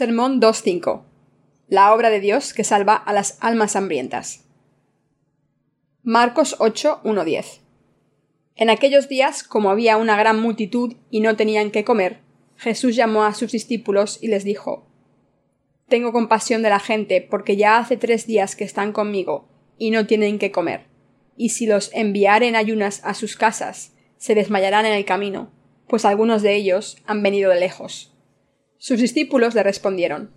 Sermón 2.5. La obra de Dios que salva a las almas hambrientas. Marcos 8.1.10. En aquellos días, como había una gran multitud y no tenían qué comer, Jesús llamó a sus discípulos y les dijo Tengo compasión de la gente, porque ya hace tres días que están conmigo y no tienen qué comer. Y si los enviaren ayunas a sus casas, se desmayarán en el camino, pues algunos de ellos han venido de lejos. Sus discípulos le respondieron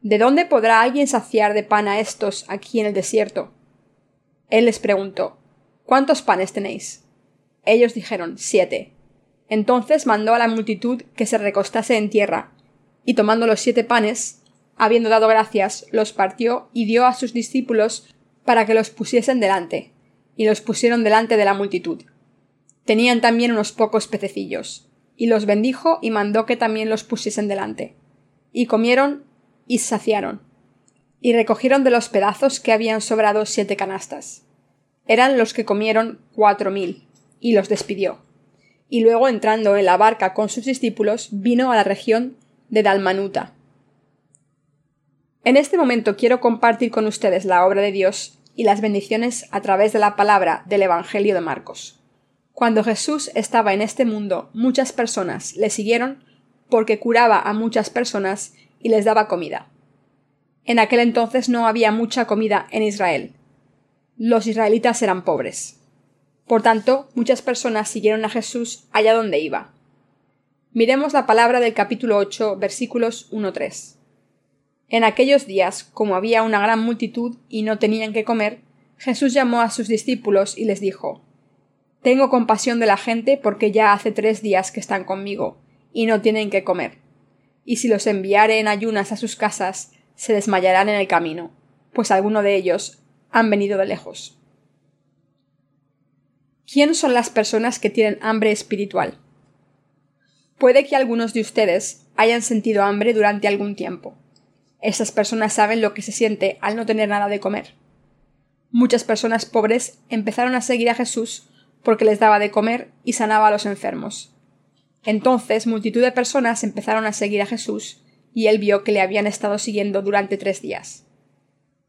¿De dónde podrá alguien saciar de pan a estos aquí en el desierto? Él les preguntó ¿Cuántos panes tenéis? Ellos dijeron siete. Entonces mandó a la multitud que se recostase en tierra, y tomando los siete panes, habiendo dado gracias, los partió y dio a sus discípulos para que los pusiesen delante, y los pusieron delante de la multitud. Tenían también unos pocos pececillos y los bendijo y mandó que también los pusiesen delante. Y comieron y saciaron. Y recogieron de los pedazos que habían sobrado siete canastas. Eran los que comieron cuatro mil, y los despidió. Y luego entrando en la barca con sus discípulos, vino a la región de Dalmanuta. En este momento quiero compartir con ustedes la obra de Dios y las bendiciones a través de la palabra del Evangelio de Marcos. Cuando Jesús estaba en este mundo, muchas personas le siguieron porque curaba a muchas personas y les daba comida. En aquel entonces no había mucha comida en Israel. Los israelitas eran pobres. Por tanto, muchas personas siguieron a Jesús allá donde iba. Miremos la palabra del capítulo 8, versículos 1-3. En aquellos días, como había una gran multitud y no tenían que comer, Jesús llamó a sus discípulos y les dijo tengo compasión de la gente porque ya hace tres días que están conmigo y no tienen que comer. Y si los enviare en ayunas a sus casas, se desmayarán en el camino, pues alguno de ellos han venido de lejos. ¿Quién son las personas que tienen hambre espiritual? Puede que algunos de ustedes hayan sentido hambre durante algún tiempo. Esas personas saben lo que se siente al no tener nada de comer. Muchas personas pobres empezaron a seguir a Jesús porque les daba de comer y sanaba a los enfermos. Entonces multitud de personas empezaron a seguir a Jesús, y él vio que le habían estado siguiendo durante tres días.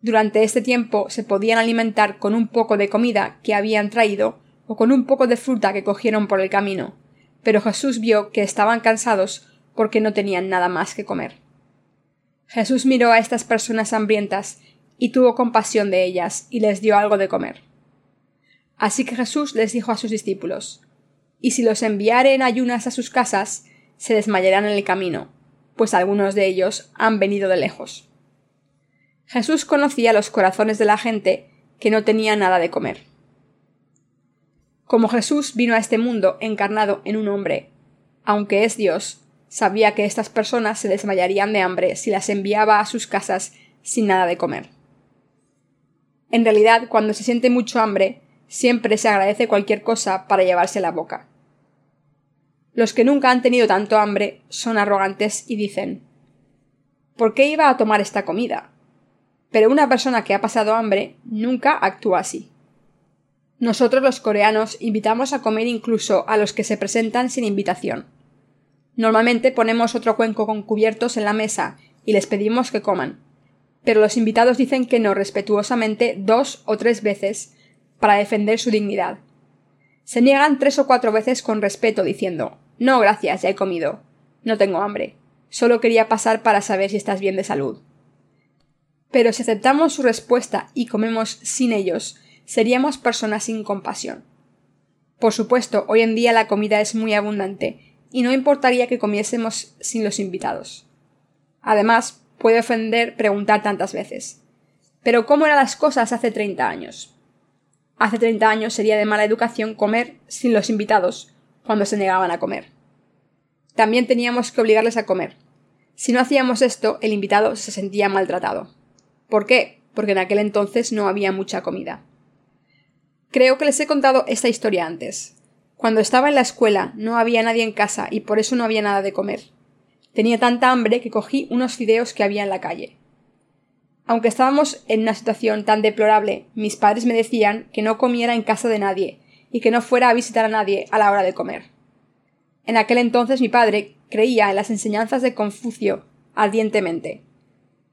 Durante este tiempo se podían alimentar con un poco de comida que habían traído o con un poco de fruta que cogieron por el camino, pero Jesús vio que estaban cansados porque no tenían nada más que comer. Jesús miró a estas personas hambrientas y tuvo compasión de ellas y les dio algo de comer. Así que Jesús les dijo a sus discípulos Y si los enviare en ayunas a sus casas, se desmayarán en el camino, pues algunos de ellos han venido de lejos. Jesús conocía los corazones de la gente que no tenía nada de comer. Como Jesús vino a este mundo encarnado en un hombre, aunque es Dios, sabía que estas personas se desmayarían de hambre si las enviaba a sus casas sin nada de comer. En realidad, cuando se siente mucho hambre, siempre se agradece cualquier cosa para llevarse la boca. Los que nunca han tenido tanto hambre son arrogantes y dicen ¿Por qué iba a tomar esta comida? Pero una persona que ha pasado hambre nunca actúa así. Nosotros los coreanos invitamos a comer incluso a los que se presentan sin invitación. Normalmente ponemos otro cuenco con cubiertos en la mesa y les pedimos que coman. Pero los invitados dicen que no respetuosamente dos o tres veces para defender su dignidad. Se niegan tres o cuatro veces con respeto diciendo No, gracias, ya he comido. No tengo hambre. Solo quería pasar para saber si estás bien de salud. Pero si aceptamos su respuesta y comemos sin ellos, seríamos personas sin compasión. Por supuesto, hoy en día la comida es muy abundante, y no importaría que comiésemos sin los invitados. Además, puede ofender preguntar tantas veces. Pero ¿cómo eran las cosas hace treinta años? Hace treinta años sería de mala educación comer sin los invitados cuando se negaban a comer. También teníamos que obligarles a comer. Si no hacíamos esto, el invitado se sentía maltratado. ¿Por qué? Porque en aquel entonces no había mucha comida. Creo que les he contado esta historia antes. Cuando estaba en la escuela no había nadie en casa y por eso no había nada de comer. Tenía tanta hambre que cogí unos fideos que había en la calle. Aunque estábamos en una situación tan deplorable, mis padres me decían que no comiera en casa de nadie y que no fuera a visitar a nadie a la hora de comer. En aquel entonces mi padre creía en las enseñanzas de Confucio ardientemente.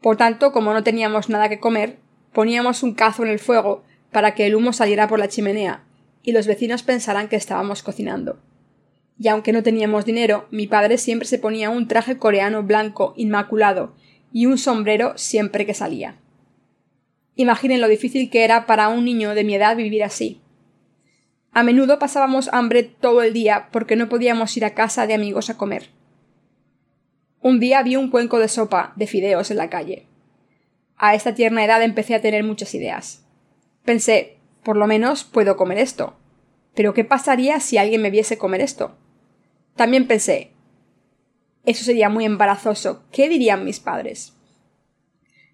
Por tanto, como no teníamos nada que comer, poníamos un cazo en el fuego para que el humo saliera por la chimenea y los vecinos pensaran que estábamos cocinando. Y aunque no teníamos dinero, mi padre siempre se ponía un traje coreano blanco inmaculado y un sombrero siempre que salía. Imaginen lo difícil que era para un niño de mi edad vivir así. A menudo pasábamos hambre todo el día porque no podíamos ir a casa de amigos a comer. Un día vi un cuenco de sopa de fideos en la calle. A esta tierna edad empecé a tener muchas ideas. Pensé, por lo menos puedo comer esto. Pero ¿qué pasaría si alguien me viese comer esto? También pensé, eso sería muy embarazoso. ¿Qué dirían mis padres?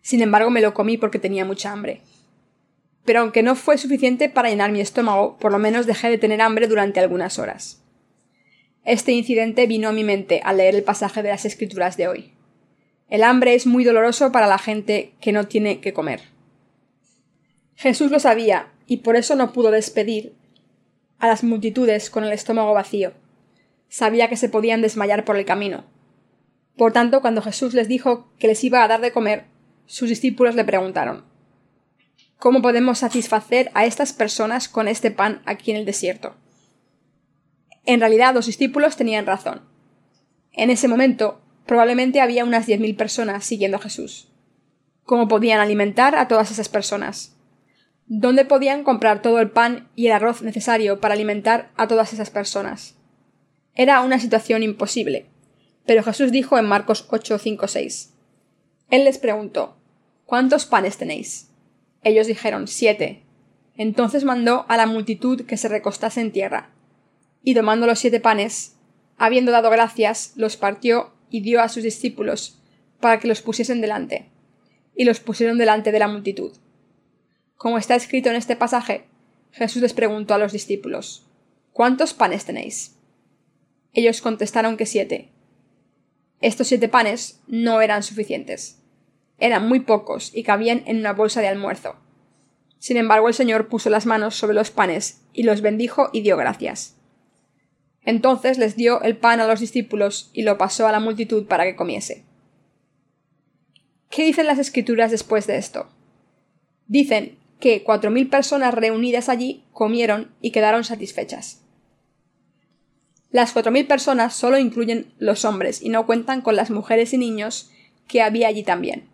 Sin embargo, me lo comí porque tenía mucha hambre. Pero aunque no fue suficiente para llenar mi estómago, por lo menos dejé de tener hambre durante algunas horas. Este incidente vino a mi mente al leer el pasaje de las escrituras de hoy. El hambre es muy doloroso para la gente que no tiene que comer. Jesús lo sabía, y por eso no pudo despedir a las multitudes con el estómago vacío. Sabía que se podían desmayar por el camino. Por tanto, cuando Jesús les dijo que les iba a dar de comer, sus discípulos le preguntaron ¿Cómo podemos satisfacer a estas personas con este pan aquí en el desierto? En realidad los discípulos tenían razón. En ese momento probablemente había unas diez mil personas siguiendo a Jesús. ¿Cómo podían alimentar a todas esas personas? ¿Dónde podían comprar todo el pan y el arroz necesario para alimentar a todas esas personas? Era una situación imposible. Pero Jesús dijo en Marcos 8, 5, 6. Él les preguntó ¿Cuántos panes tenéis? Ellos dijeron siete. Entonces mandó a la multitud que se recostase en tierra. Y tomando los siete panes, habiendo dado gracias, los partió y dio a sus discípulos, para que los pusiesen delante. Y los pusieron delante de la multitud. Como está escrito en este pasaje, Jesús les preguntó a los discípulos ¿Cuántos panes tenéis? Ellos contestaron que siete. Estos siete panes no eran suficientes. Eran muy pocos y cabían en una bolsa de almuerzo. Sin embargo, el Señor puso las manos sobre los panes y los bendijo y dio gracias. Entonces les dio el pan a los discípulos y lo pasó a la multitud para que comiese. ¿Qué dicen las escrituras después de esto? Dicen que cuatro mil personas reunidas allí comieron y quedaron satisfechas. Las cuatro mil personas solo incluyen los hombres y no cuentan con las mujeres y niños que había allí también.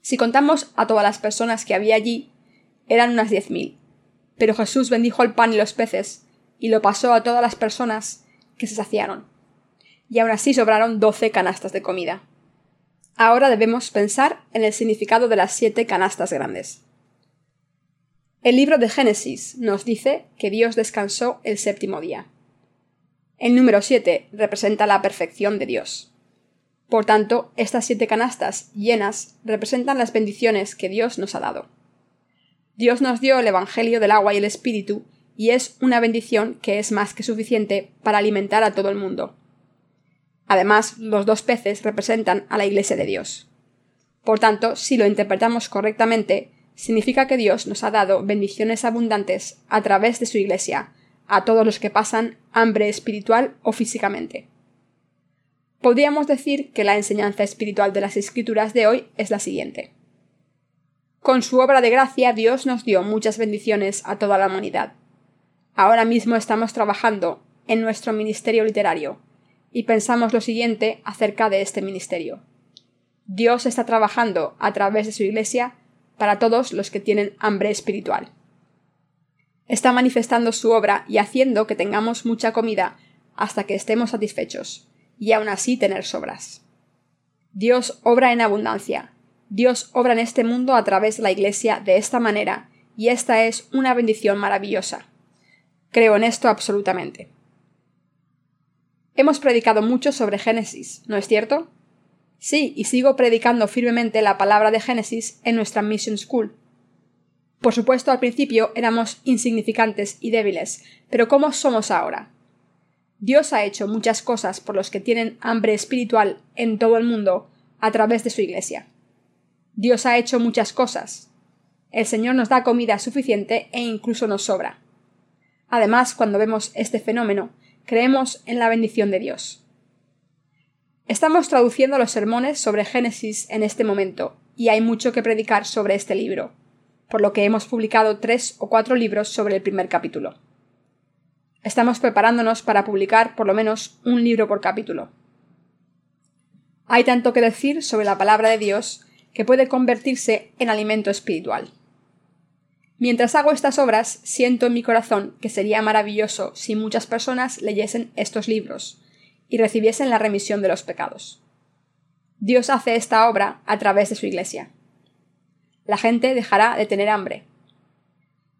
Si contamos a todas las personas que había allí, eran unas diez mil. Pero Jesús bendijo el pan y los peces, y lo pasó a todas las personas que se saciaron. Y aún así sobraron doce canastas de comida. Ahora debemos pensar en el significado de las siete canastas grandes. El libro de Génesis nos dice que Dios descansó el séptimo día. El número siete representa la perfección de Dios. Por tanto, estas siete canastas llenas representan las bendiciones que Dios nos ha dado. Dios nos dio el Evangelio del agua y el Espíritu, y es una bendición que es más que suficiente para alimentar a todo el mundo. Además, los dos peces representan a la Iglesia de Dios. Por tanto, si lo interpretamos correctamente, significa que Dios nos ha dado bendiciones abundantes a través de su Iglesia, a todos los que pasan hambre espiritual o físicamente. Podríamos decir que la enseñanza espiritual de las escrituras de hoy es la siguiente. Con su obra de gracia Dios nos dio muchas bendiciones a toda la humanidad. Ahora mismo estamos trabajando en nuestro ministerio literario y pensamos lo siguiente acerca de este ministerio. Dios está trabajando a través de su Iglesia para todos los que tienen hambre espiritual. Está manifestando su obra y haciendo que tengamos mucha comida hasta que estemos satisfechos y aún así tener sobras. Dios obra en abundancia. Dios obra en este mundo a través de la Iglesia de esta manera, y esta es una bendición maravillosa. Creo en esto absolutamente. Hemos predicado mucho sobre Génesis, ¿no es cierto? Sí, y sigo predicando firmemente la palabra de Génesis en nuestra Mission School. Por supuesto, al principio éramos insignificantes y débiles, pero ¿cómo somos ahora? Dios ha hecho muchas cosas por los que tienen hambre espiritual en todo el mundo a través de su Iglesia. Dios ha hecho muchas cosas. El Señor nos da comida suficiente e incluso nos sobra. Además, cuando vemos este fenómeno, creemos en la bendición de Dios. Estamos traduciendo los sermones sobre Génesis en este momento, y hay mucho que predicar sobre este libro, por lo que hemos publicado tres o cuatro libros sobre el primer capítulo. Estamos preparándonos para publicar por lo menos un libro por capítulo. Hay tanto que decir sobre la palabra de Dios que puede convertirse en alimento espiritual. Mientras hago estas obras, siento en mi corazón que sería maravilloso si muchas personas leyesen estos libros y recibiesen la remisión de los pecados. Dios hace esta obra a través de su Iglesia. La gente dejará de tener hambre.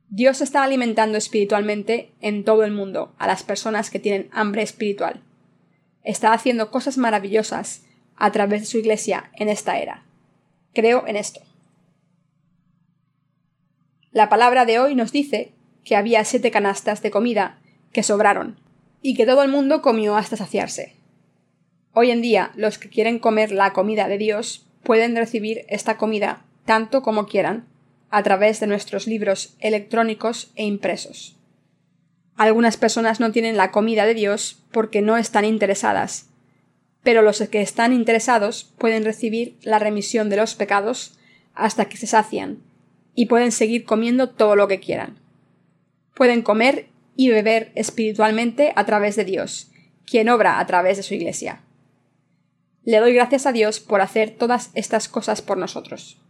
Dios está alimentando espiritualmente en todo el mundo a las personas que tienen hambre espiritual. Está haciendo cosas maravillosas a través de su Iglesia en esta era. Creo en esto. La palabra de hoy nos dice que había siete canastas de comida que sobraron, y que todo el mundo comió hasta saciarse. Hoy en día, los que quieren comer la comida de Dios pueden recibir esta comida tanto como quieran, a través de nuestros libros electrónicos e impresos. Algunas personas no tienen la comida de Dios porque no están interesadas, pero los que están interesados pueden recibir la remisión de los pecados hasta que se sacian y pueden seguir comiendo todo lo que quieran. Pueden comer y beber espiritualmente a través de Dios, quien obra a través de su Iglesia. Le doy gracias a Dios por hacer todas estas cosas por nosotros.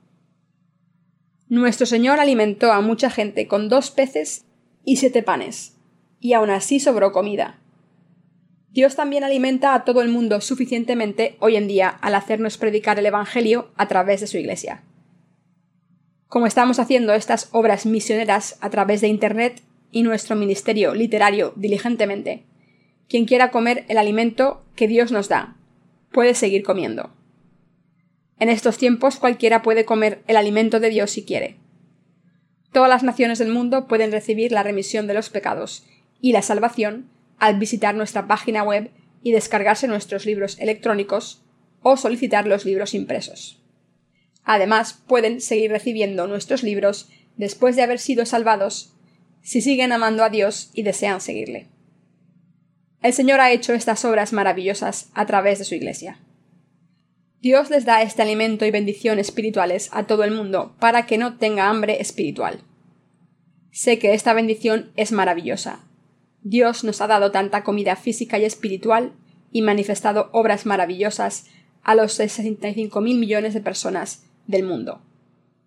Nuestro Señor alimentó a mucha gente con dos peces y siete panes, y aún así sobró comida. Dios también alimenta a todo el mundo suficientemente hoy en día al hacernos predicar el Evangelio a través de su Iglesia como estamos haciendo estas obras misioneras a través de Internet y nuestro ministerio literario diligentemente. Quien quiera comer el alimento que Dios nos da, puede seguir comiendo. En estos tiempos cualquiera puede comer el alimento de Dios si quiere. Todas las naciones del mundo pueden recibir la remisión de los pecados y la salvación al visitar nuestra página web y descargarse nuestros libros electrónicos o solicitar los libros impresos. Además, pueden seguir recibiendo nuestros libros después de haber sido salvados si siguen amando a Dios y desean seguirle. El Señor ha hecho estas obras maravillosas a través de su Iglesia. Dios les da este alimento y bendición espirituales a todo el mundo para que no tenga hambre espiritual. Sé que esta bendición es maravillosa. Dios nos ha dado tanta comida física y espiritual y manifestado obras maravillosas a los 65 mil millones de personas del mundo.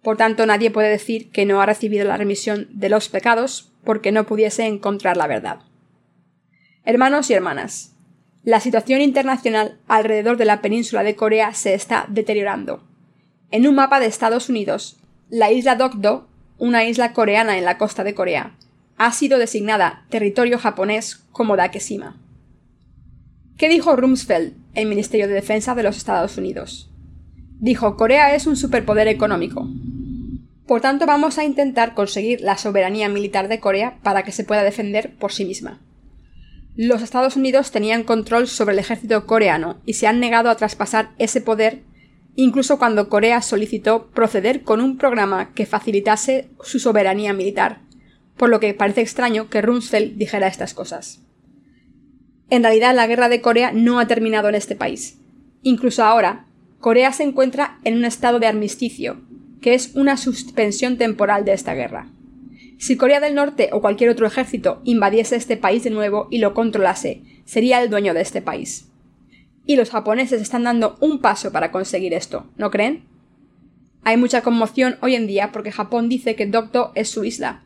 Por tanto, nadie puede decir que no ha recibido la remisión de los pecados porque no pudiese encontrar la verdad. Hermanos y hermanas, la situación internacional alrededor de la península de Corea se está deteriorando. En un mapa de Estados Unidos, la isla Dokdo, una isla coreana en la costa de Corea, ha sido designada territorio japonés como Dakeshima. ¿Qué dijo Rumsfeld, el Ministerio de Defensa de los Estados Unidos? Dijo, Corea es un superpoder económico. Por tanto, vamos a intentar conseguir la soberanía militar de Corea para que se pueda defender por sí misma. Los Estados Unidos tenían control sobre el ejército coreano y se han negado a traspasar ese poder incluso cuando Corea solicitó proceder con un programa que facilitase su soberanía militar, por lo que parece extraño que Rumsfeld dijera estas cosas. En realidad la guerra de Corea no ha terminado en este país. Incluso ahora, Corea se encuentra en un estado de armisticio, que es una suspensión temporal de esta guerra. Si Corea del Norte o cualquier otro ejército invadiese este país de nuevo y lo controlase, sería el dueño de este país. Y los japoneses están dando un paso para conseguir esto, ¿no creen? Hay mucha conmoción hoy en día porque Japón dice que Dokdo es su isla,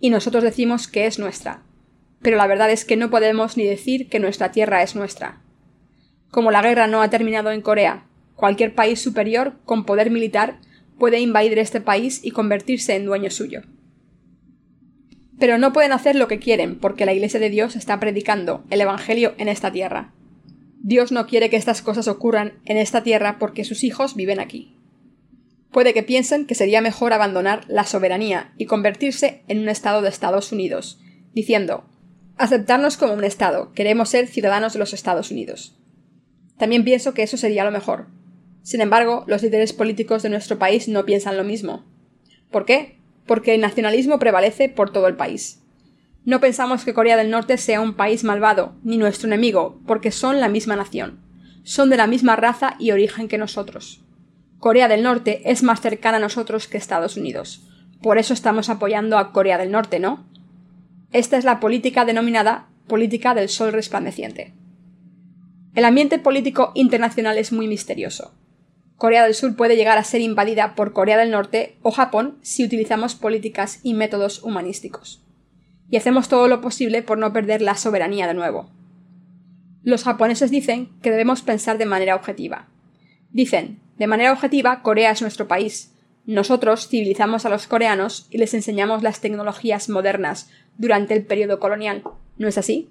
y nosotros decimos que es nuestra. Pero la verdad es que no podemos ni decir que nuestra tierra es nuestra. Como la guerra no ha terminado en Corea, Cualquier país superior con poder militar puede invadir este país y convertirse en dueño suyo. Pero no pueden hacer lo que quieren porque la Iglesia de Dios está predicando el Evangelio en esta tierra. Dios no quiere que estas cosas ocurran en esta tierra porque sus hijos viven aquí. Puede que piensen que sería mejor abandonar la soberanía y convertirse en un Estado de Estados Unidos, diciendo aceptarnos como un Estado, queremos ser ciudadanos de los Estados Unidos. También pienso que eso sería lo mejor, sin embargo, los líderes políticos de nuestro país no piensan lo mismo. ¿Por qué? Porque el nacionalismo prevalece por todo el país. No pensamos que Corea del Norte sea un país malvado, ni nuestro enemigo, porque son la misma nación. son de la misma raza y origen que nosotros. Corea del Norte es más cercana a nosotros que Estados Unidos. Por eso estamos apoyando a Corea del Norte, ¿no? Esta es la política denominada política del sol resplandeciente. El ambiente político internacional es muy misterioso. Corea del Sur puede llegar a ser invadida por Corea del Norte o Japón si utilizamos políticas y métodos humanísticos. Y hacemos todo lo posible por no perder la soberanía de nuevo. Los japoneses dicen que debemos pensar de manera objetiva. Dicen, de manera objetiva, Corea es nuestro país. Nosotros civilizamos a los coreanos y les enseñamos las tecnologías modernas durante el periodo colonial. ¿No es así?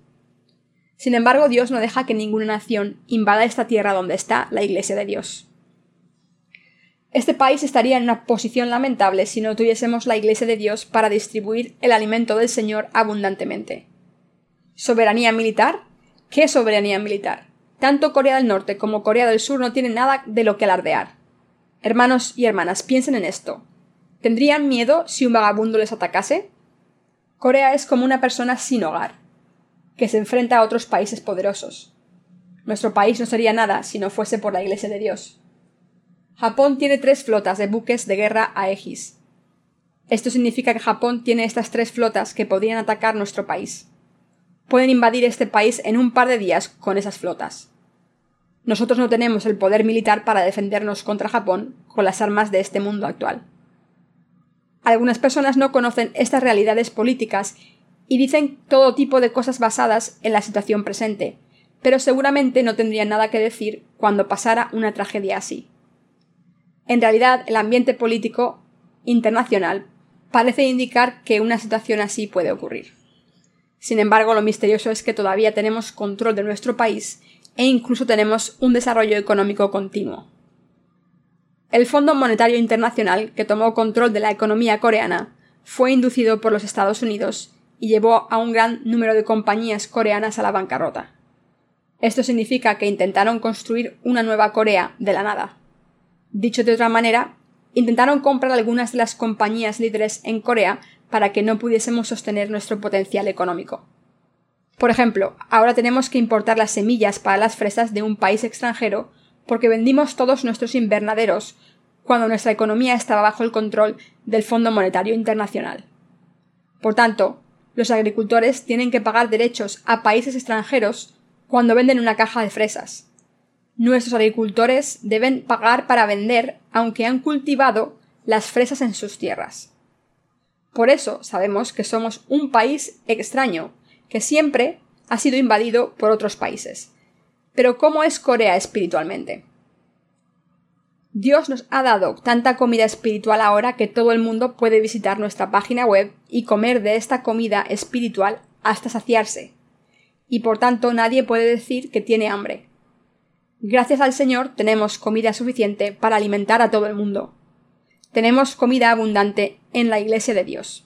Sin embargo, Dios no deja que ninguna nación invada esta tierra donde está la Iglesia de Dios. Este país estaría en una posición lamentable si no tuviésemos la Iglesia de Dios para distribuir el alimento del Señor abundantemente. ¿Soberanía militar? ¿Qué soberanía militar? Tanto Corea del Norte como Corea del Sur no tienen nada de lo que alardear. Hermanos y hermanas, piensen en esto. ¿Tendrían miedo si un vagabundo les atacase? Corea es como una persona sin hogar, que se enfrenta a otros países poderosos. Nuestro país no sería nada si no fuese por la Iglesia de Dios. Japón tiene tres flotas de buques de guerra Aegis. Esto significa que Japón tiene estas tres flotas que podrían atacar nuestro país. Pueden invadir este país en un par de días con esas flotas. Nosotros no tenemos el poder militar para defendernos contra Japón con las armas de este mundo actual. Algunas personas no conocen estas realidades políticas y dicen todo tipo de cosas basadas en la situación presente, pero seguramente no tendrían nada que decir cuando pasara una tragedia así. En realidad, el ambiente político internacional parece indicar que una situación así puede ocurrir. Sin embargo, lo misterioso es que todavía tenemos control de nuestro país e incluso tenemos un desarrollo económico continuo. El Fondo Monetario Internacional, que tomó control de la economía coreana, fue inducido por los Estados Unidos y llevó a un gran número de compañías coreanas a la bancarrota. Esto significa que intentaron construir una nueva Corea de la nada. Dicho de otra manera, intentaron comprar algunas de las compañías líderes en Corea para que no pudiésemos sostener nuestro potencial económico. Por ejemplo, ahora tenemos que importar las semillas para las fresas de un país extranjero porque vendimos todos nuestros invernaderos cuando nuestra economía estaba bajo el control del Fondo Monetario Internacional. Por tanto, los agricultores tienen que pagar derechos a países extranjeros cuando venden una caja de fresas. Nuestros agricultores deben pagar para vender aunque han cultivado las fresas en sus tierras. Por eso sabemos que somos un país extraño, que siempre ha sido invadido por otros países. Pero ¿cómo es Corea espiritualmente? Dios nos ha dado tanta comida espiritual ahora que todo el mundo puede visitar nuestra página web y comer de esta comida espiritual hasta saciarse. Y por tanto nadie puede decir que tiene hambre. Gracias al Señor tenemos comida suficiente para alimentar a todo el mundo. Tenemos comida abundante en la Iglesia de Dios.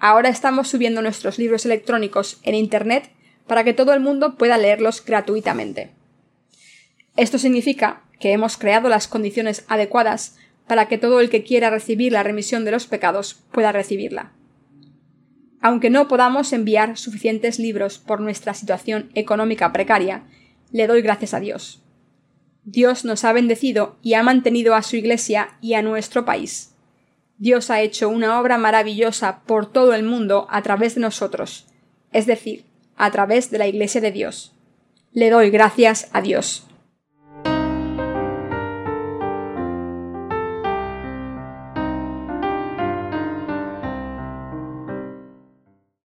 Ahora estamos subiendo nuestros libros electrónicos en Internet para que todo el mundo pueda leerlos gratuitamente. Esto significa que hemos creado las condiciones adecuadas para que todo el que quiera recibir la remisión de los pecados pueda recibirla. Aunque no podamos enviar suficientes libros por nuestra situación económica precaria, le doy gracias a Dios. Dios nos ha bendecido y ha mantenido a su Iglesia y a nuestro país. Dios ha hecho una obra maravillosa por todo el mundo a través de nosotros, es decir, a través de la Iglesia de Dios. Le doy gracias a Dios.